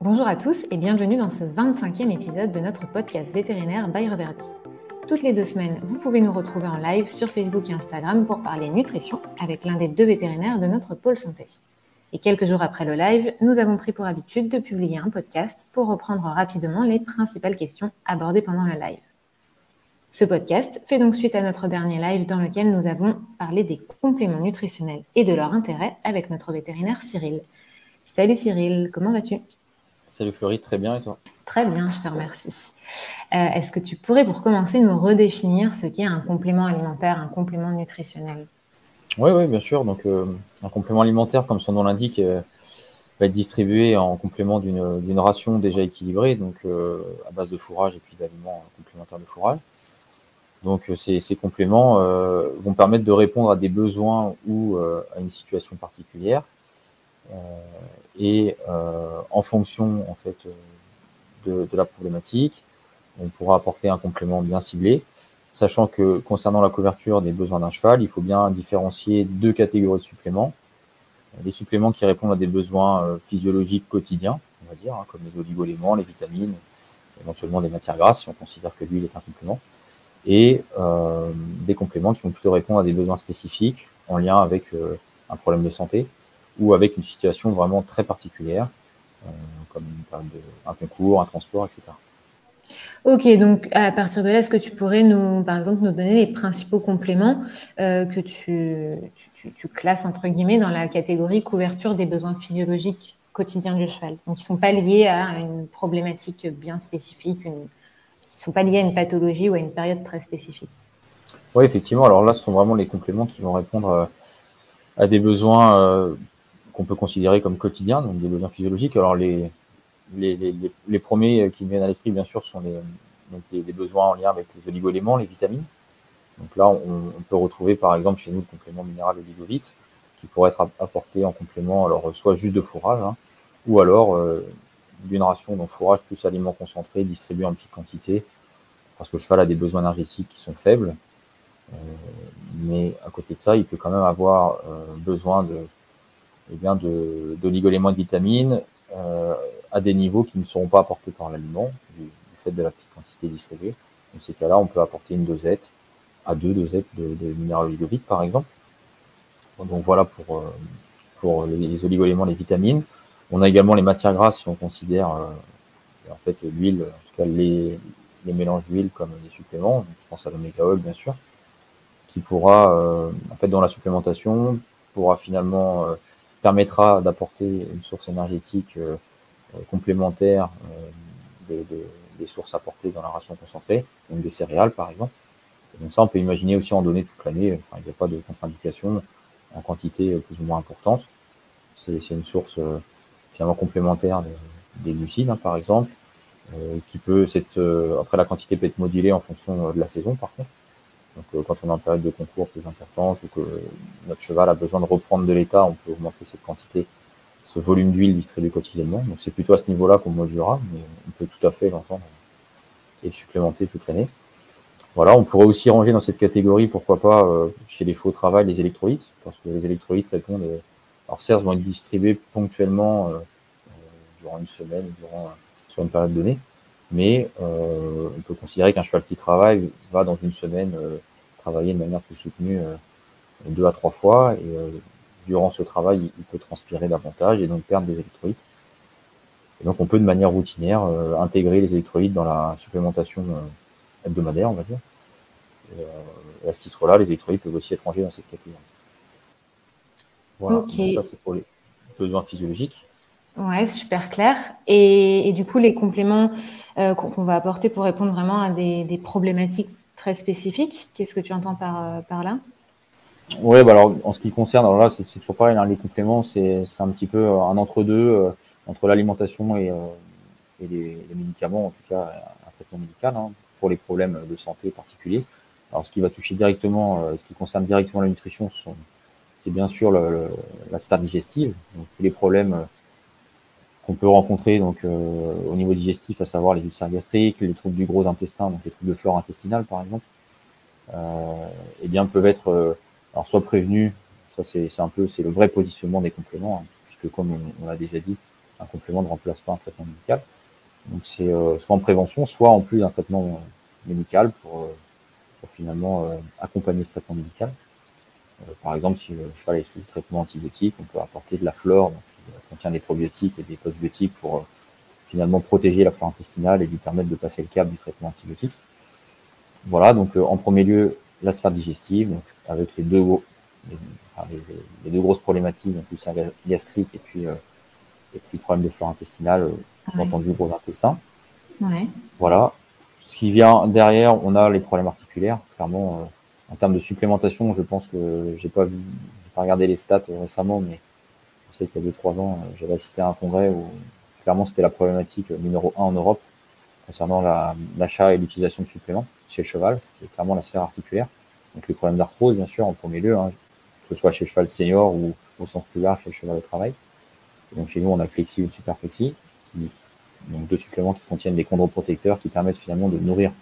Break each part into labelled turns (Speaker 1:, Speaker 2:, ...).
Speaker 1: Bonjour à tous et bienvenue dans ce 25e épisode de notre podcast vétérinaire by Reverdy. Toutes les deux semaines, vous pouvez nous retrouver en live sur Facebook et Instagram pour parler nutrition avec l'un des deux vétérinaires de notre pôle santé. Et quelques jours après le live, nous avons pris pour habitude de publier un podcast pour reprendre rapidement les principales questions abordées pendant le live. Ce podcast fait donc suite à notre dernier live dans lequel nous avons parlé des compléments nutritionnels et de leur intérêt avec notre vétérinaire Cyril. Salut Cyril, comment vas-tu?
Speaker 2: Salut Florie, très bien et toi?
Speaker 1: Très bien, je te remercie. Euh, est-ce que tu pourrais pour commencer nous redéfinir ce qu'est un complément alimentaire, un complément nutritionnel?
Speaker 2: Oui, oui, bien sûr. Donc euh, un complément alimentaire, comme son nom l'indique, euh, va être distribué en complément d'une ration déjà équilibrée, donc à base de fourrage et puis d'aliments complémentaires de fourrage. Donc ces, ces compléments vont permettre de répondre à des besoins ou à une situation particulière et euh, en fonction en fait de, de, la problématique, on pourra apporter un complément bien ciblé, sachant que concernant la couverture des besoins d'un cheval, il faut bien différencier deux catégories de suppléments. Les suppléments qui répondent à des besoins euh, physiologiques quotidiens, on va dire, hein, comme les oligoéléments, les vitamines, éventuellement des matières grasses, si on considère que l'huile est un complément, et euh, des compléments qui vont plutôt répondre à des besoins spécifiques en lien avec euh, un problème de santé, ou avec une situation vraiment très particulière, euh, comme un concours, un transport, etc.
Speaker 1: Ok, donc à partir de là, est-ce que tu pourrais nous, par exemple, nous donner les principaux compléments euh, que tu, tu, tu, classes entre guillemets dans la catégorie couverture des besoins physiologiques quotidiens du cheval, donc qui ne sont pas liés à une problématique bien spécifique, une, qui ne sont pas liés à une pathologie ou à une période très spécifique.
Speaker 2: Oui, effectivement. Alors là, ce sont vraiment les compléments qui vont répondre euh, à des besoins qu'on peut considérer comme quotidiens, donc des besoins physiologiques. Alors les, les, les, les premiers qui me viennent à l'esprit, bien sûr, sont les, donc les, besoins en lien avec les oligoéléments, les vitamines. Donc là, on, peut retrouver par exemple chez nous le complément minéral oligovite, qui pourrait être apporté en complément, alors soit juste de fourrage, hein, ou alors euh, d'une ration de fourrage plus aliments concentrés distribués en petite quantité, parce que le cheval a des besoins énergétiques qui sont faibles. Euh, mais à côté de ça, il peut quand même avoir euh, besoin de eh bien de d'oligoéléments de vitamines euh, à des niveaux qui ne seront pas apportés par l'aliment du, fait de la petite quantité distribuée. Dans ces cas-là, on peut apporter une dosette à deux dosettes de, de minéral oligovite par exemple. Donc voilà pour euh, les, les oligoéléments, les vitamines. On a également les matières grasses si on considère euh, en fait l'huile, en tout cas les, mélanges d'huile comme des suppléments. je pense à l'oméga oil bien sûr, qui pourra en fait dans la supplémentation pourra finalement permettra d'apporter une source énergétique euh, euh, complémentaire euh, des, sources apportées dans la ration concentrée, donc des céréales par exemple. donc ça, on peut imaginer aussi en donner toute l'année. Enfin, il n'y a pas de contre-indication en quantité plus ou moins importante. C'est une source finalement complémentaire des glucides, hein, par exemple, qui peut, cette, après la quantité peut être modulée en fonction de la saison, par contre. Donc, euh, quand on est en période de concours plus importante ou que notre cheval a besoin de reprendre de l'état, on peut augmenter cette quantité, ce volume d'huile distribué quotidiennement. Donc, c'est plutôt à ce niveau-là qu'on modulera, mais on peut tout à fait l'entendre et supplémenter toute l'année. Voilà, on pourrait aussi ranger dans cette catégorie, pourquoi pas, euh, chez les au travail, les électrolytes, parce que les électrolytes répondent, euh, alors certes, vont être distribués ponctuellement durant une semaine, durant, sur une période donnée, mais euh, on peut considérer qu'un cheval qui travaille va dans une semaine euh, travailler de manière plus soutenue euh, deux à trois fois et durant ce travail il peut transpirer davantage et donc perdre des électrolytes. Et donc on peut de manière routinière intégrer les électrolytes dans la supplémentation hebdomadaire, on va dire. Et, à ce titre-là, les électrolytes peuvent aussi être rangés dans cette catégorie. Voilà, donc ça c'est pour les besoins physiologiques.
Speaker 1: Ouais, super clair. Et, et, du coup, les compléments euh, qu'on va apporter pour répondre vraiment à des, des problématiques très spécifiques, qu'est-ce que tu entends par, euh, là?
Speaker 2: Oui, bah alors en ce qui concerne, alors là, c'est toujours pareil, hein, les compléments, c'est un petit peu un entre-deux euh, entre l'alimentation et, euh, et les, médicaments, en tout cas un traitement médical hein, pour les problèmes de santé particuliers. Alors, ce qui va toucher directement, ce qui concerne directement la nutrition, c'est bien sûr le, la sphère digestive, donc les problèmes qu'on peut rencontrer donc euh, au niveau digestif, à savoir les ulcères gastriques, les troubles du gros intestin, donc les troubles de flore intestinale par exemple, euh, eh bien peuvent être euh, alors soit prévenus, ça c'est un peu c'est le vrai positionnement des compléments, hein, puisque comme on, l'a déjà dit, un complément ne remplace pas un traitement médical. Donc c'est soit en prévention, soit en plus d'un traitement médical pour, finalement accompagner ce traitement médical. par exemple, si le cheval est sous traitement antibiotique, on peut apporter de la flore, donc, contient des probiotiques et des postbiotiques pour finalement protéger la flore intestinale et lui permettre de passer le cap du traitement antibiotique. Voilà, donc en premier lieu, la sphère digestive, donc avec les deux, les, deux grosses problématiques, donc le sein gastrique et puis, euh, et puis problème de flore intestinale, euh, entendu gros intestin. Ouais. Voilà. Ce qui vient derrière, on a les problèmes articulaires. Clairement, euh, en termes de supplémentation, je pense que j'ai pas vu, pas regardé les stats récemment, mais sais qu'il y a 2-3 ans, j'avais assisté à un congrès où clairement c'était la problématique numéro 1 en Europe concernant l'achat et l'utilisation de suppléments chez le cheval. C'est clairement la sphère articulaire. Donc les problèmes d'arthrose, bien sûr, en premier lieu, hein, que ce soit chez le cheval senior ou au sens plus large chez le cheval de travail. donc chez nous, on a le flexi ou super flexi, donc deux suppléments qui contiennent des chondroprotecteurs qui permettent finalement de nourrir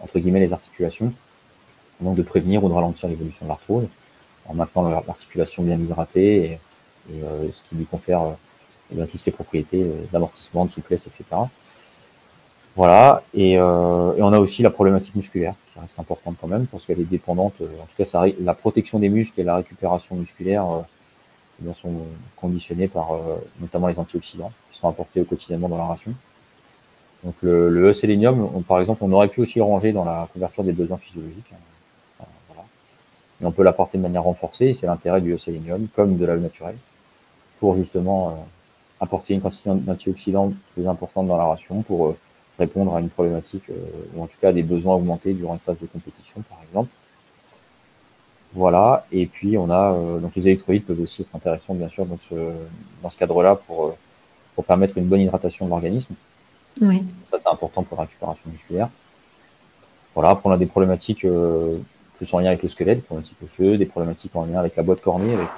Speaker 2: entre guillemets les articulations, donc de prévenir ou de ralentir l'évolution de l'arthrose en maintenant l'articulation bien hydratée et, euh, ce qui lui confère euh, eh toutes ses propriétés euh, d'amortissement, de souplesse, etc. Voilà, et, et, on a aussi la problématique musculaire qui reste importante quand même parce qu'elle est dépendante. En tout cas, la protection des muscles et la récupération musculaire eh sont conditionnées par notamment les antioxydants qui sont apportés quotidiennement dans la ration. Donc le, le E-sélénium, par exemple, on aurait pu aussi le ranger dans la couverture des besoins physiologiques. Hein. voilà. Mais on peut l'apporter de manière renforcée, c'est l'intérêt du E-sélénium comme de la naturelle pour justement apporter une quantité d'antioxydants plus importante dans la ration pour répondre à une problématique euh, ou en tout cas à des besoins augmentés durant une phase de compétition, par exemple. Voilà. Et puis on a euh, donc les électrolytes peuvent aussi être intéressants bien sûr dans ce dans ce cadre-là pour euh, pour permettre une bonne hydratation de l'organisme. Oui. Ça c'est important pour la récupération musculaire. Voilà. Après on a des problématiques plus en lien avec le squelette, des problématiques osseuses, des problématiques en lien avec la boîte cornée, avec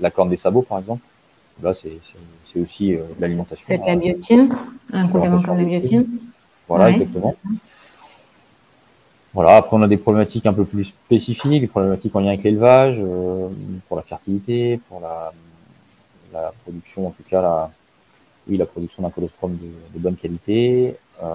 Speaker 2: la corne des sabots par exemple. Là, c'est aussi euh, l'alimentation.
Speaker 1: C'est la biotine, un complément comme la biotine.
Speaker 2: Voilà, exactement. Voilà, après on a des problématiques un peu plus spécifiques, des problématiques en lien avec l'élevage, euh, pour la fertilité, pour la, la, production, en tout cas la, oui, la production d'un colostrum de, de, bonne qualité. Euh,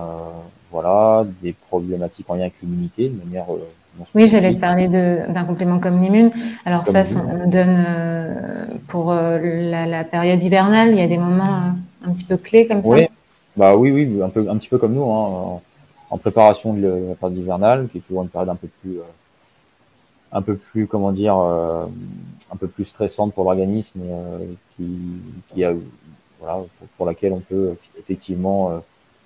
Speaker 2: voilà, des problématiques en lien avec l'immunité, de manière euh,
Speaker 1: oui, j'allais te parler d'un complément comme l'immune. Alors ça, on donne euh, pour euh, la, période hivernale. Il y a des moments euh, un petit peu clés comme ça.
Speaker 2: Oui, bah oui, oui, un peu, un petit peu comme nous, hein, en, préparation de la période hivernale, qui est toujours une période un peu plus, un peu plus, comment dire, un peu plus stressante pour l'organisme, qui, qui a, voilà, pour, laquelle on peut effectivement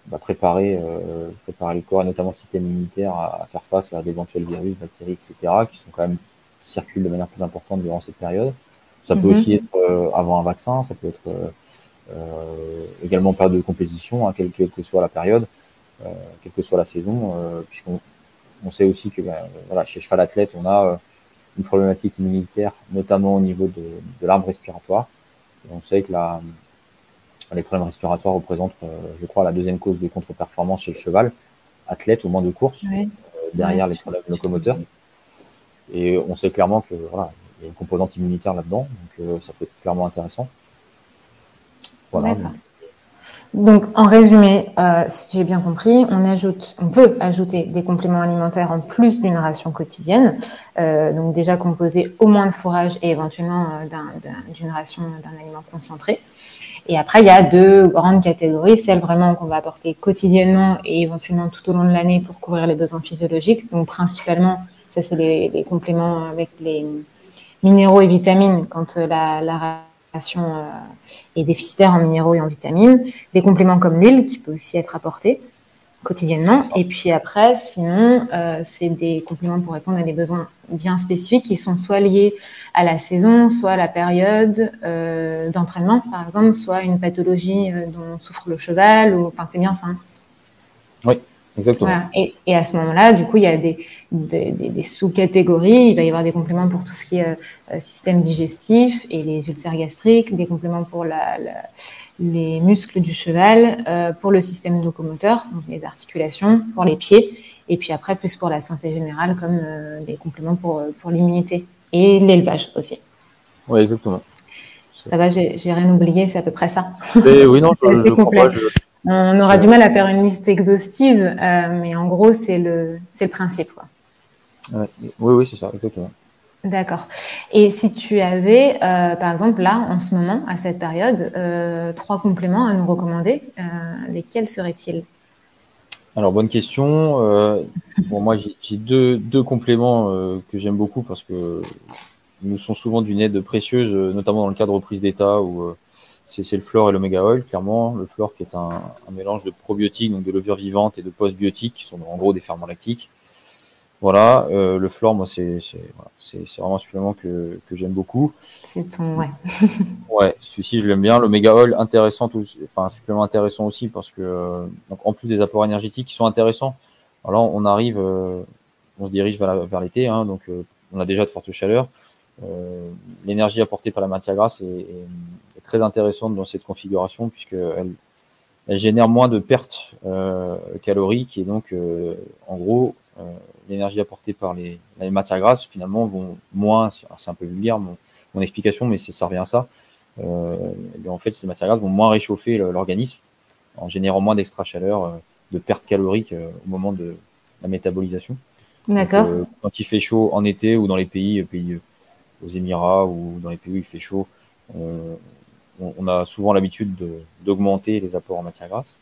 Speaker 2: bah, préparer, euh, préparer le corps et notamment le système immunitaire à, faire face à d'éventuels virus, bactéries, etc., qui sont quand même qui circulent de manière plus importante durant cette période. Ça peut mhm. aussi être euh, avant un vaccin, ça peut être euh, euh également en période de compétition, hein, quelle, que soit la période, euh, quelle que soit la saison, puisqu'on on sait aussi que ben, voilà, chez cheval athlète, on a une problématique immunitaire, notamment au niveau de, de l'arbre respiratoire. Et on sait que la, les problèmes respiratoires représentent, euh, je crois, la deuxième cause de contre-performance chez le cheval, athlète au moins de course, euh, derrière les problèmes locomoteurs. Et on sait clairement que voilà, il y a une composante immunitaire là-dedans, donc euh, ça peut être clairement intéressant.
Speaker 1: Voilà. Donc, en résumé, si j'ai bien compris, on ajoute, on peut ajouter des compléments alimentaires en plus d'une ration quotidienne, donc déjà composé au moins de fourrage et éventuellement d'une ration d'un aliment concentré. Et après, il y a deux grandes catégories, celles vraiment qu'on va apporter quotidiennement et éventuellement tout au long de l'année pour couvrir les besoins physiologiques. Donc principalement, ça c'est les, compléments avec les minéraux et vitamines quand euh, la, la ration euh, est déficitaire en minéraux et en vitamines. Des compléments comme l'huile qui peut aussi être apporté quotidiennement. Et puis après, sinon, euh, c'est des compléments pour répondre à des besoins bien spécifiques qui sont soit liés à la saison, soit à la période euh, d'entraînement, par exemple, soit une pathologie euh, dont souffre le cheval. Ou, enfin, c'est bien ça. Hein.
Speaker 2: Oui, exactement.
Speaker 1: Et, et, à ce moment-là, du coup, il y a des, des, des, sous-catégories. Il va y avoir des compléments pour tout ce qui est système digestif et les ulcères gastriques, des compléments pour la, la les muscles du cheval, euh, pour le système locomoteur, donc les articulations, pour les pieds, et puis après plus pour la santé générale comme euh, des compléments pour, euh, pour l'immunité et l'élevage aussi.
Speaker 2: Oui, exactement.
Speaker 1: Ça va, j'ai rien oublié, c'est à peu près ça.
Speaker 2: oui, non, je, je
Speaker 1: complet. On aura du mal à faire une liste exhaustive, euh, mais en gros, c'est le, le principe. Quoi.
Speaker 2: oui, oui, c'est ça, exactement.
Speaker 1: D'accord. Et si tu avais, euh, par exemple, là, en ce moment, à cette période, euh, trois compléments à nous recommander, lesquels seraient-ils?
Speaker 2: Alors, bonne question. bon, moi, j'ai deux, compléments que j'aime beaucoup parce que nous sont souvent d'une aide précieuse, notamment dans le cadre de reprise d'état ou c'est le flore et l'oméga oil, clairement. Le flore qui est un, mélange de probiotiques, donc de levures vivantes et de postbiotiques, qui sont en gros des ferments lactiques. Voilà, euh, le flore, moi, c'est vraiment un supplément que, j'aime beaucoup.
Speaker 1: C'est ton, ouais.
Speaker 2: ouais, celui-ci, je l'aime bien. L'oméga oil, intéressant, enfin, un supplément intéressant aussi parce que, euh, donc, en plus des apports énergétiques qui sont intéressants, alors on arrive, euh, on se dirige vers l'été, hein, donc on a déjà de fortes chaleurs. L'énergie apportée par la matière grasse est très intéressante dans cette configuration puisqu'elle elle génère moins de pertes euh, caloriques et donc euh, en gros l'énergie apportée par les, matières grasses finalement vont moins, c'est un peu vulgaire mon, mon explication mais ça revient à ça, en fait ces matières grasses vont moins réchauffer l'organisme en générant moins d'extra chaleur, de pertes caloriques au moment de la métabolisation.
Speaker 1: D'accord.
Speaker 2: quand il fait chaud en été ou dans les pays, pays aux Émirats ou dans les pays où il fait chaud, on, a souvent l'habitude d'augmenter les apports en matière grasse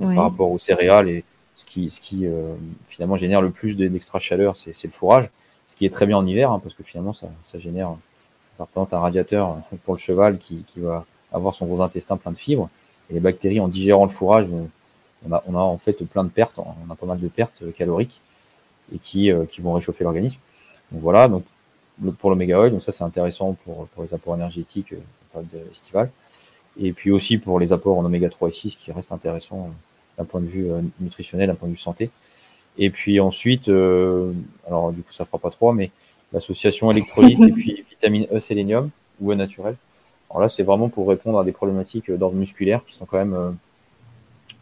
Speaker 2: euh, par rapport aux céréales et ce qui, euh, finalement génère le plus d'extra chaleur, c'est le fourrage, ce qui est très bien en hiver hein, parce que finalement ça, génère, ça représente un radiateur pour le cheval qui, va avoir son gros intestin plein de fibres et les bactéries en digérant le fourrage, on a, en fait plein de pertes, on a pas mal de pertes caloriques et qui, euh, vont réchauffer l'organisme. Donc voilà, donc pour l'oméga oil, donc ça c'est intéressant pour, les apports énergétiques estivale. Et puis aussi pour les apports en oméga 3 et 6 qui restent intéressants euh, d'un point de vue euh, nutritionnel, d'un point de vue santé. Et puis ensuite, euh, alors du coup ça fera pas trois, mais l'association électrolyte et puis vitamine E sélénium ou E naturel. Alors là c'est vraiment pour répondre à des problématiques d'ordre musculaire qui sont quand même,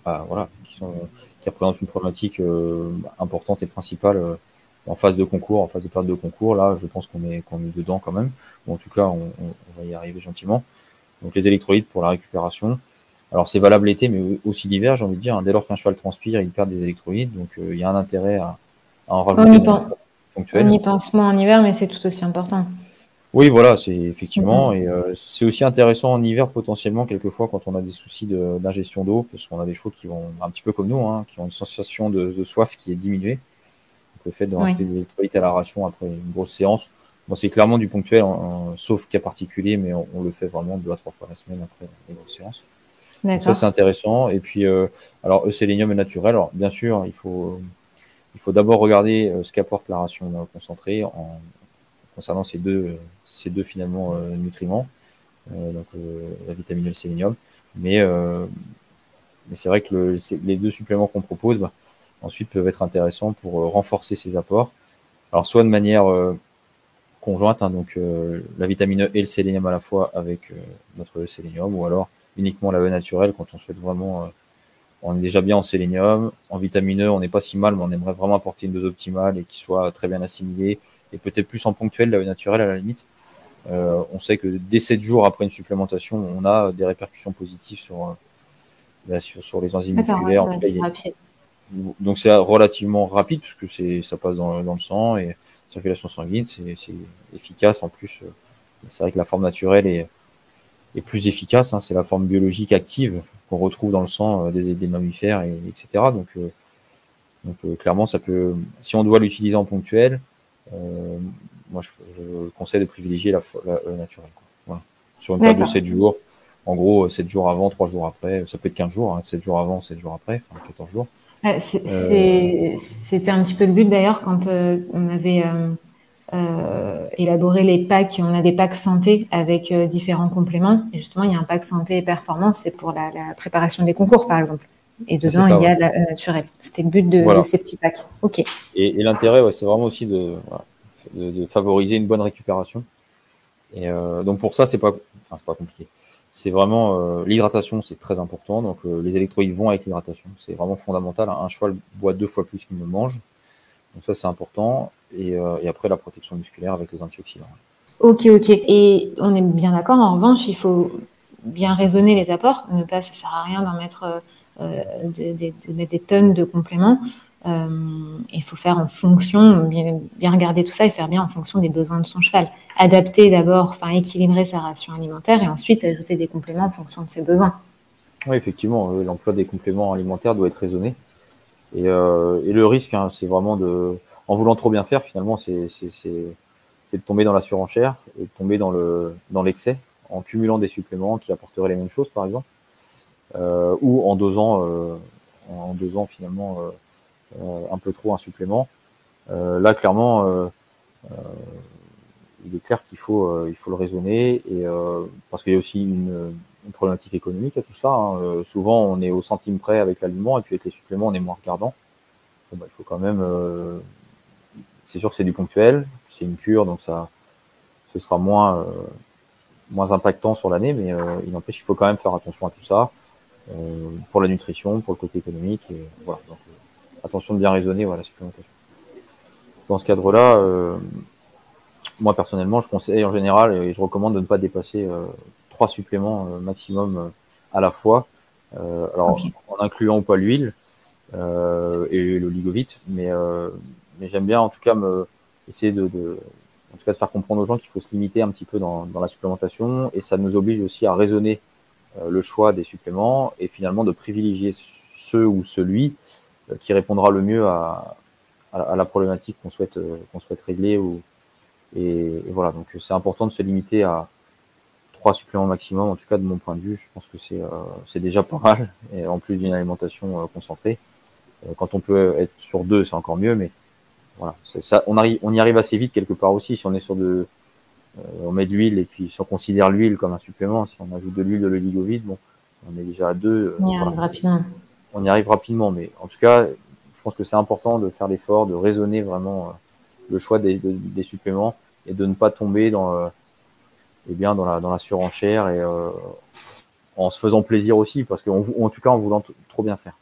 Speaker 2: bah, voilà, qui, sont, qui représentent une problématique importante et principale en phase de concours, en phase de période de concours. Là, je pense qu'on est, qu'on est dedans quand même. en tout cas, on, va y arriver gentiment. Donc les électrolytes pour la récupération. Alors c'est valable l'été, mais aussi l'hiver, j'ai envie de dire. Hein. Dès lors qu'un cheval transpire, il perd des électrolytes. Donc euh, il y a un intérêt à, en rajouter.
Speaker 1: On y, pense, moins en hiver, mais c'est tout aussi important.
Speaker 2: Oui, voilà, c'est effectivement. Mm-hmm. Et euh, c'est aussi intéressant en hiver potentiellement, quelquefois, quand on a des soucis d'ingestion d'eau, parce qu'on a des chevaux qui vont, un petit peu comme nous, hein, qui ont une sensation de, de soif qui est diminuée le fait de rajouter des électrolytes à la ration après une grosse séance. Bon, c'est clairement du ponctuel, sauf cas particulier, mais on, le fait vraiment deux à trois fois la semaine après les grosses séances. Ça, c'est intéressant. Et puis, euh, alors, eusélénium est naturel. Alors, bien sûr, il faut, il faut d'abord regarder euh, ce qu'apporte la ration concentrée en, concernant ces deux, ces deux finalement euh, nutriments, donc la vitamine et le sélénium. Mais, mais c'est vrai que le, les deux suppléments qu'on propose, bah, ensuite peuvent être intéressants pour euh, renforcer ces apports. Alors soit de manière euh, conjointe, hein, donc euh, la vitamine E et le sélénium à la fois avec notre sélénium, ou alors uniquement la E naturelle quand on souhaite vraiment, on est déjà bien en sélénium, en vitamine E on n'est pas si mal, mais on aimerait vraiment apporter une dose optimale et qui soit très bien assimilée, et peut-être plus en ponctuel la E naturelle à la limite. on sait que dès 7 jours après une supplémentation, on a des répercussions positives sur, sur, sur, les enzymes musculaires. En tout cas, donc c'est relativement rapide puisque c'est ça passe dans, dans, le sang et circulation sanguine, c'est efficace en plus. Euh, c'est vrai que la forme naturelle est, est plus efficace, hein, c'est la forme biologique active qu'on retrouve dans le sang euh, des, des mammifères, et, etc. Donc, euh, donc clairement, ça peut, si on doit l'utiliser en ponctuel, moi je, je, conseille de privilégier la, la, naturelle. Voilà. Sur une période de 7 jours, en gros 7 jours avant, 3 jours après, ça peut être 15 jours, hein, 7 jours avant, 7 jours après, enfin 14 jours.
Speaker 1: Euh, c'était un petit peu le but d'ailleurs quand euh, on avait euh, élaboré les packs. On a des packs santé avec différents compléments. Et justement, il y a un pack santé et performance, c'est pour la, préparation des concours par exemple. Et dedans, il y a la naturelle. C'était le but de, ces petits packs. Ok.
Speaker 2: Et, l'intérêt, c'est vraiment aussi de, de, favoriser une bonne récupération. Et donc pour ça, c'est pas, enfin, pas compliqué c'est vraiment euh, l'hydratation, c'est très important. Donc euh, les électrolytes vont avec l'hydratation, c'est vraiment fondamental. Un cheval boit deux fois plus qu'il ne mange, donc ça c'est important. Et, euh, et, après la protection musculaire avec les antioxydants.
Speaker 1: Ok, ok. Et on est bien d'accord. En revanche, il faut bien raisonner les apports. Ne pas, ça sert à rien d'en mettre, euh, de, mettre des tonnes de compléments. Euh, il faut faire en fonction, bien, bien, regarder tout ça et faire bien en fonction des besoins de son cheval. Adapter d'abord, enfin équilibrer sa ration alimentaire et ensuite ajouter des compléments en fonction de ses besoins.
Speaker 2: Oui, effectivement, l'emploi des compléments alimentaires doit être raisonné. Et, euh, et le risque, hein, c'est vraiment de, en voulant trop bien faire, finalement, c'est de tomber dans la surenchère et de tomber dans le dans l'excès en cumulant des suppléments qui apporteraient les mêmes choses, par exemple, euh, ou en dosant euh, en dosant finalement euh, un peu trop un supplément. là, clairement, il est clair qu'il faut il faut le raisonner et parce qu'il y a aussi une, une, problématique économique à tout ça. Hein. souvent, on est au centime près avec l'aliment et puis avec les suppléments, on est moins regardant. Bah, il faut quand même c'est sûr que c'est du ponctuel, c'est une cure, donc ça, ce sera moins, euh, moins impactant sur l'année, mais euh, il n'empêche qu'il faut quand même faire attention à tout ça, euh, pour la nutrition, pour le côté économique, et voilà. Donc, attention de bien raisonner, voilà, la supplémentation. Dans ce cadre-là, moi personnellement, je conseille en général et je recommande de ne pas dépasser trois suppléments maximum à la fois. alors, en incluant ou pas l'huile et l'oligovite, mais mais j'aime bien en tout cas me essayer de, de, en tout cas de faire comprendre aux gens qu'il faut se limiter un petit peu dans, dans, la supplémentation et ça nous oblige aussi à raisonner euh, le choix des suppléments et finalement de privilégier ceux ou celui euh, qui répondra le mieux à, à, la problématique qu'on souhaite euh, qu'on souhaite régler ou et, voilà donc c'est important de se limiter à trois suppléments maximum en tout cas de mon point de vue je pense que c'est c'est déjà pas mal et en plus d'une alimentation concentrée quand on peut être sur deux c'est encore mieux mais voilà, ça, on, arrive, on y arrive assez vite quelque part aussi. Si on est sur de, euh, on met de l'huile et puis si on considère l'huile comme un supplément, si on ajoute de l'huile de l'oligovide, bon, on est déjà à deux.
Speaker 1: On y arrive rapidement.
Speaker 2: On y arrive rapidement, mais en tout cas, je pense que c'est important de faire l'effort, de raisonner vraiment euh, le choix des, des, suppléments et de ne pas tomber dans, euh, eh bien, dans la, dans la surenchère et en se faisant plaisir aussi, parce qu'en en tout cas en voulant trop bien faire.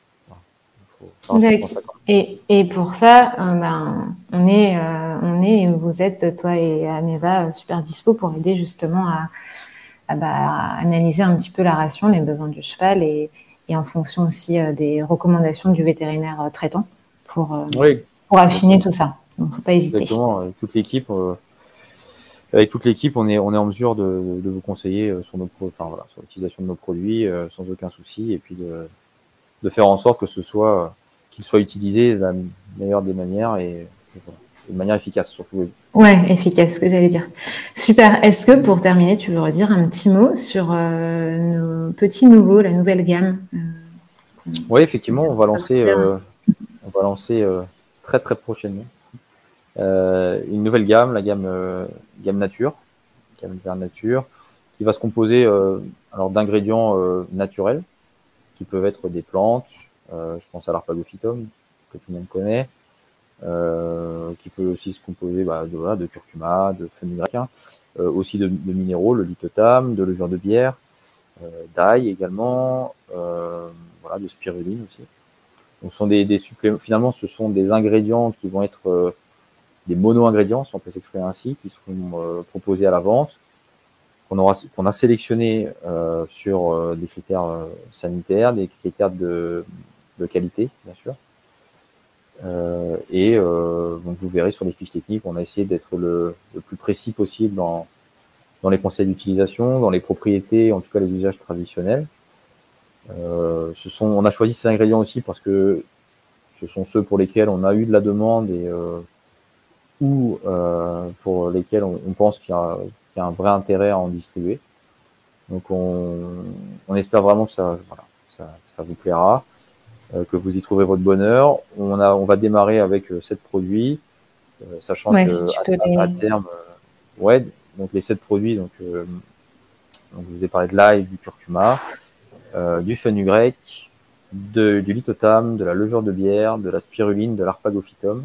Speaker 1: Et, et, pour ça, euh, ben, on est, euh, on est, vous êtes toi et Aneva super dispo pour aider justement à, bah, analyser un petit peu la ration, les besoins du cheval et, et en fonction aussi euh, des recommandations du vétérinaire traitant pour, pour affiner tout ça. Donc, faut pas hésiter.
Speaker 2: Exactement. Toute l'équipe, avec toute l'équipe, on est, on est en mesure de, de vous conseiller sur nos, enfin voilà, sur l'utilisation de nos produits sans aucun souci et puis de, de faire en sorte que ce soit qu'il soit utilisé de la meilleure des manières et, de manière efficace surtout.
Speaker 1: Ouais, efficace, ce que j'allais dire. Super. Est-ce que pour terminer, tu veux redire un petit mot sur euh, nos petits nouveaux, la nouvelle gamme euh,
Speaker 2: Oui, effectivement, on va lancer, euh, on va lancer très très prochainement une nouvelle gamme, la gamme gamme nature, gamme vers nature, qui va se composer alors d'ingrédients naturels qui peuvent être des plantes, euh, je pense à l'arpagophytum, que tout le monde connaît, euh, qui peut aussi se composer bah, de, voilà, de curcuma, de fenugrec, euh, aussi de, de, minéraux, le lithotam, de levure de bière, d'ail également, voilà, de spiruline aussi. Donc, ce sont des, des suppléments. Finalement, ce sont des ingrédients qui vont être des mono-ingrédients, si on peut s'exprimer ainsi, qui seront proposés à la vente, qu'on aura, qu'on a sélectionné euh, sur des critères sanitaires, des critères de, qualité, bien sûr. Euh, et euh, vous verrez sur les fiches techniques, on a essayé d'être le, plus précis possible dans, dans les conseils d'utilisation, dans les propriétés, en tout cas les usages traditionnels. Euh, ce sont, on a choisi ces ingrédients aussi parce que ce sont ceux pour lesquels on a eu de la demande et ou pour lesquels on, pense qu'il y, y, a un vrai intérêt à en distribuer. Donc on, on espère vraiment que ça, voilà, ça, ça vous plaira. Euh, que vous y trouverez votre bonheur. On, a, on va démarrer avec euh, sept produits, euh, sachant que à, terme, ouais, donc les sept produits, donc, donc je vous ai parlé de l'ail, du curcuma, du fenugrec, de, du lithotam, de la levure de bière, de la spiruline, de l'arpagophytum.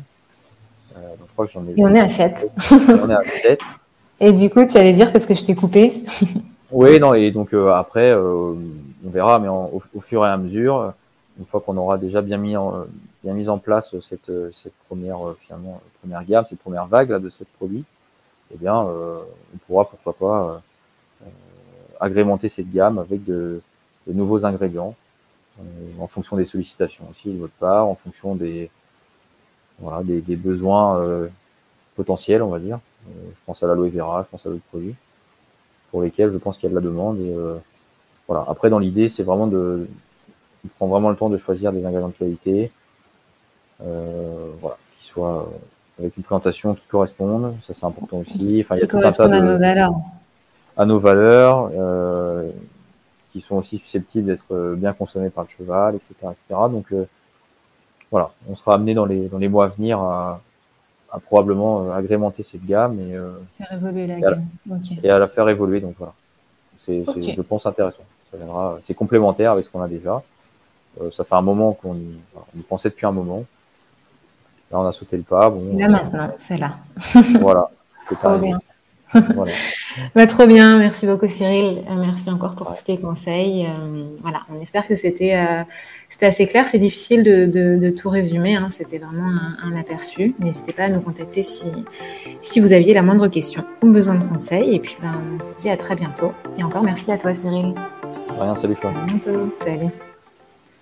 Speaker 1: Euh, donc je crois que j'en ai. Et on est à 7.
Speaker 2: on est à 7.
Speaker 1: Et du coup, tu allais dire parce que je t'ai coupé.
Speaker 2: oui, non, et donc après, on verra, mais au, au, fur et à mesure, une fois qu'on aura déjà bien mis en, bien mis en place cette, cette première, finalement, première gamme, cette première vague là, de cette produits, eh bien, on pourra pourquoi pas agrémenter cette gamme avec de, nouveaux ingrédients en fonction des sollicitations aussi de votre part, en fonction des, voilà, des, besoins potentiels, on va dire. je pense à l'aloe vera, je pense à d'autres produits pour lesquels je pense qu'il y a de la demande. Et voilà. Après, dans l'idée, c'est vraiment de, prendre vraiment le temps de choisir des ingrédients de qualité, euh, voilà, qui soient avec une présentation qui corresponde, ça c'est important aussi.
Speaker 1: Enfin, il y a tout un tas de, à nos valeurs.
Speaker 2: À nos valeurs, euh, qui sont aussi susceptibles d'être bien consommés par le cheval, etc., etc. Donc euh, voilà, on sera amené dans les dans les mois à venir à, à probablement euh, agrémenter cette gamme et
Speaker 1: faire évoluer la
Speaker 2: gamme. et à la faire évoluer. Donc voilà, c'est je pense intéressant. Ça viendra, c'est complémentaire avec ce qu'on a déjà. Euh, ça fait un moment qu'on y, pensait depuis un moment. Là, on a sauté le pas. Bon,
Speaker 1: là maintenant, c'est là.
Speaker 2: voilà.
Speaker 1: C'est trop bien. Voilà. Bah, trop bien, merci beaucoup Cyril. Euh, merci encore pour tous tes conseils. Euh, voilà, on espère que c'était c'était assez clair. C'est difficile de, de, tout résumer. Hein. C'était vraiment un, aperçu. N'hésitez pas à nous contacter si, si vous aviez la moindre question ou besoin de conseils. Et puis, ben, on se dit à très bientôt. Et encore merci à toi Cyril.
Speaker 2: Rien, salut Florian.
Speaker 1: À bientôt. Salut.